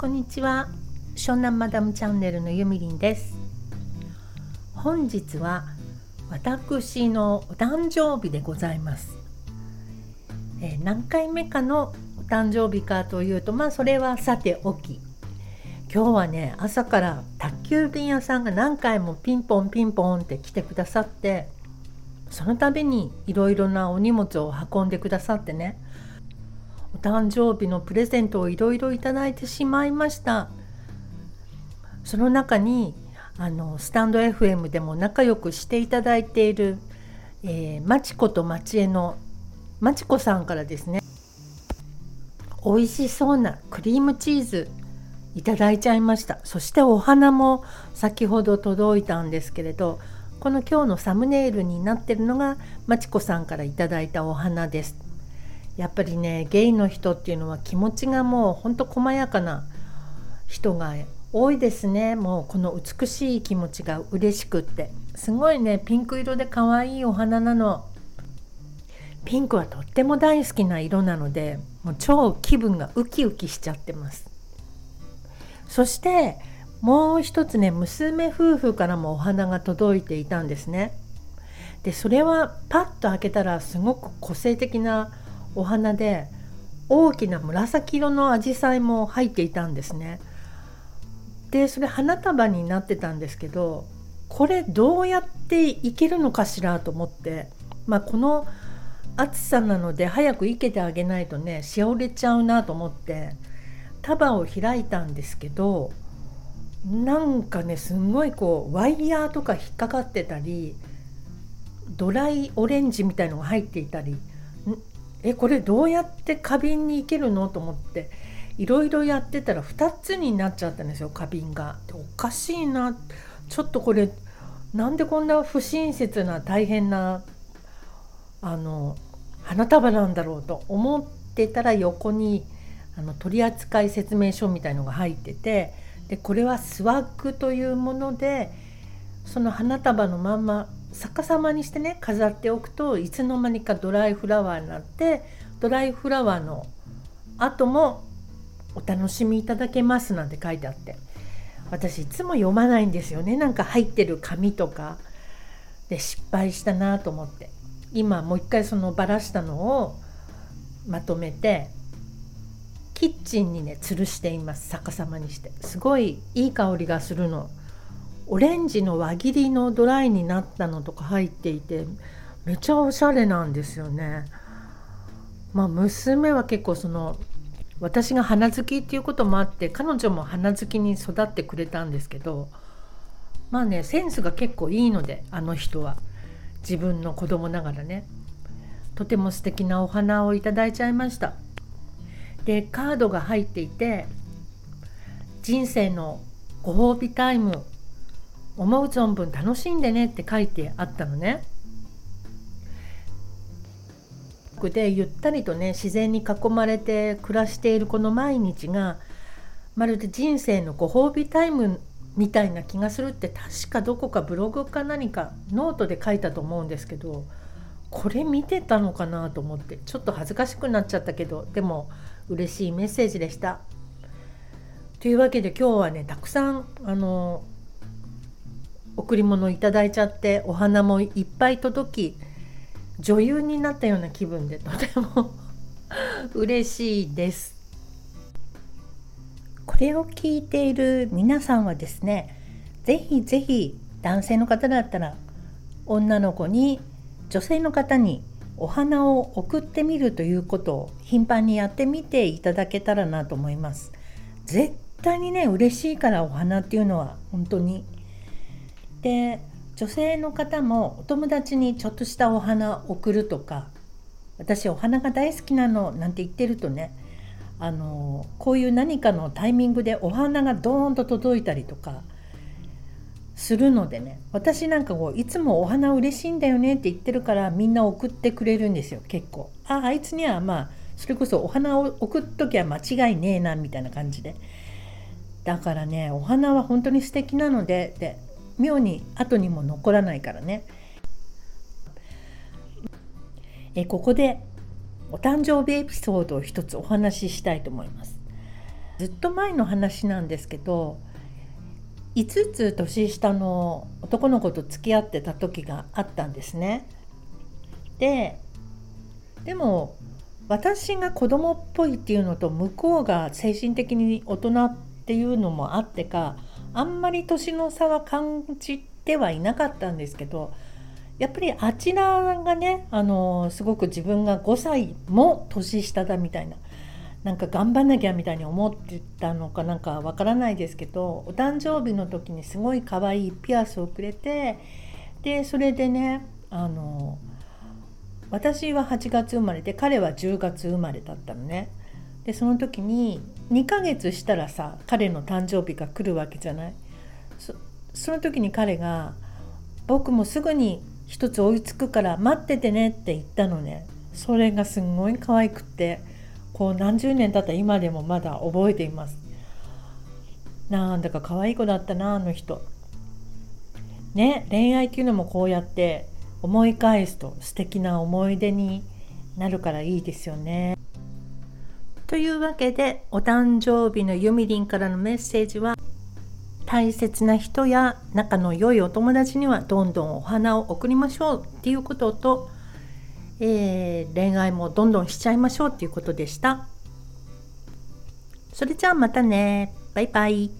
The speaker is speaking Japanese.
こんにちは。湘南マダムチャンネルのゆみりんです。本日は私のお誕生日でございます、えー、何回目かのお誕生日かというとまあそれはさておき。今日はね朝から宅急便屋さんが何回もピンポンピンポンって来てくださってその度にいろいろなお荷物を運んでくださってね誕生日のプレゼントをいろいろいただいてしまいました。その中にあのスタンド FM でも仲良くしていただいている、えー、まちことまちえのまちこさんからですね美味しそうなクリームチーズいただいちゃいました。そしてお花も先ほど届いたんですけれどこの今日のサムネイルになってるのがまちこさんからいただいたお花です。やっぱりねゲイの人っていうのは気持ちがもうほんと細やかな人が多いですね。もうこの美しい気持ちが嬉しくって。すごいねピンク色で可愛いお花なの。ピンクはとっても大好きな色なのでもう超気分がウキウキしちゃってます。そしてもう一つね娘夫婦からもお花が届いていたんですね。でそれはパッと開けたらすごく個性的なお花で大きな紫色のアジサイも入っていたんですね。でそれ花束になってたんですけどこれどうやっていけるのかしらと思って、まあ、この暑さなので早く生けてあげないとねしおれちゃうなと思って束を開いたんですけどなんかねすんごいこうワイヤーとか引っかかってたりドライオレンジみたいのが入っていたりえこれどうやって花瓶に行けるのと思っていろいろやってたら2つになっちゃったんですよ花瓶が。おかしいなちょっとこれなんでこんな不親切な大変なあの花束なんだろうと思ってたら横にあの取扱説明書みたいのが入っててでこれはスワッグというものでその花束のまんま逆さまにしてね飾っておくといつの間にかドライフラワーになってドライフラワーの後もお楽しみいただけますなんて書いてあって。私いつも読まないんですよね。なんか入ってる紙とか。で失敗したなと思って。今もう一回そのばらしたのをまとめてキッチンにね吊るしています。逆さまにして。すごいいい香りがするの。オレンジの輪切りのドライになったのとか入っていてめちゃおしゃれなんですよね。まあ娘は結構その私が花好きっていうこともあって彼女も花好きに育ってくれたんですけどまあねセンスが結構いいのであの人は。自分の子供ながらね。とても素敵なお花をいただいちゃいました。でカードが入っていて人生のご褒美タイム思う存分楽しんでねって書いてあったのね。でゆったりとね自然に囲まれて暮らしているこの毎日がまるで人生のご褒美タイムみたいな気がするって確かどこかブログか何かノートで書いたと思うんですけどこれ見てたのかなと思ってちょっと恥ずかしくなっちゃったけどでも嬉しいメッセージでした。というわけで今日はねたくさんあの贈り物いただいちゃってお花もいっぱい届き女優になったような気分でとても 嬉しいです。これを聞いている皆さんはですね是非是非男性の方だったら女の子に女性の方にお花を送ってみるということを頻繁にやってみていただけたらなと思います。絶対にね嬉しいからお花っていうのは本当にで女性の方もお友達にちょっとしたお花送るとか私お花が大好きなのなんて言ってるとねあのこういう何かのタイミングでお花がドーンと届いたりとかするのでね私なんかこういつもお花嬉しいんだよねって言ってるからみんな送ってくれるんですよ結構。ああいつにはまあそれこそお花を送っときは間違いねえなみたいな感じで。だからねお花は本当に素敵なのでで妙に後にも残らないからねえここでお誕生日エピソードを一つお話ししたいと思いますずっと前の話なんですけど5つ年下の男の子と付き合ってた時があったんですね。ででも私が子供っぽいっていうのと向こうが精神的に大人っていうのもあってかあんまり年の差は感じてはいなかったんですけどやっぱりあちらがねあのすごく自分が5歳も年下だみたいななんか頑張んなきゃみたいに思ってたのかなんかわからないですけどお誕生日の時にすごい可愛いピアスをくれてでそれでねあの私は8月生まれで彼は10月生まれだったのね。でその時に2ヶ月したらさ彼の誕生日が来るわけじゃない？その時に彼が「僕もすぐに一つ追いつくから待っててね」って言ったのね。それがすんごい可愛くってこう何十年経った今でもまだ覚えています。なんだか可愛い子だったなあの人。ね恋愛っていうのもこうやって思い返すと素敵な思い出になるからいいですよね。というわけでお誕生日のゆみりんからのメッセージは大切な人や仲の良いお友達にはどんどんお花を贈りましょうっていうこととえー、恋愛もどんどんしちゃいましょうっていうことでした。それじゃあまたね。バイバイ。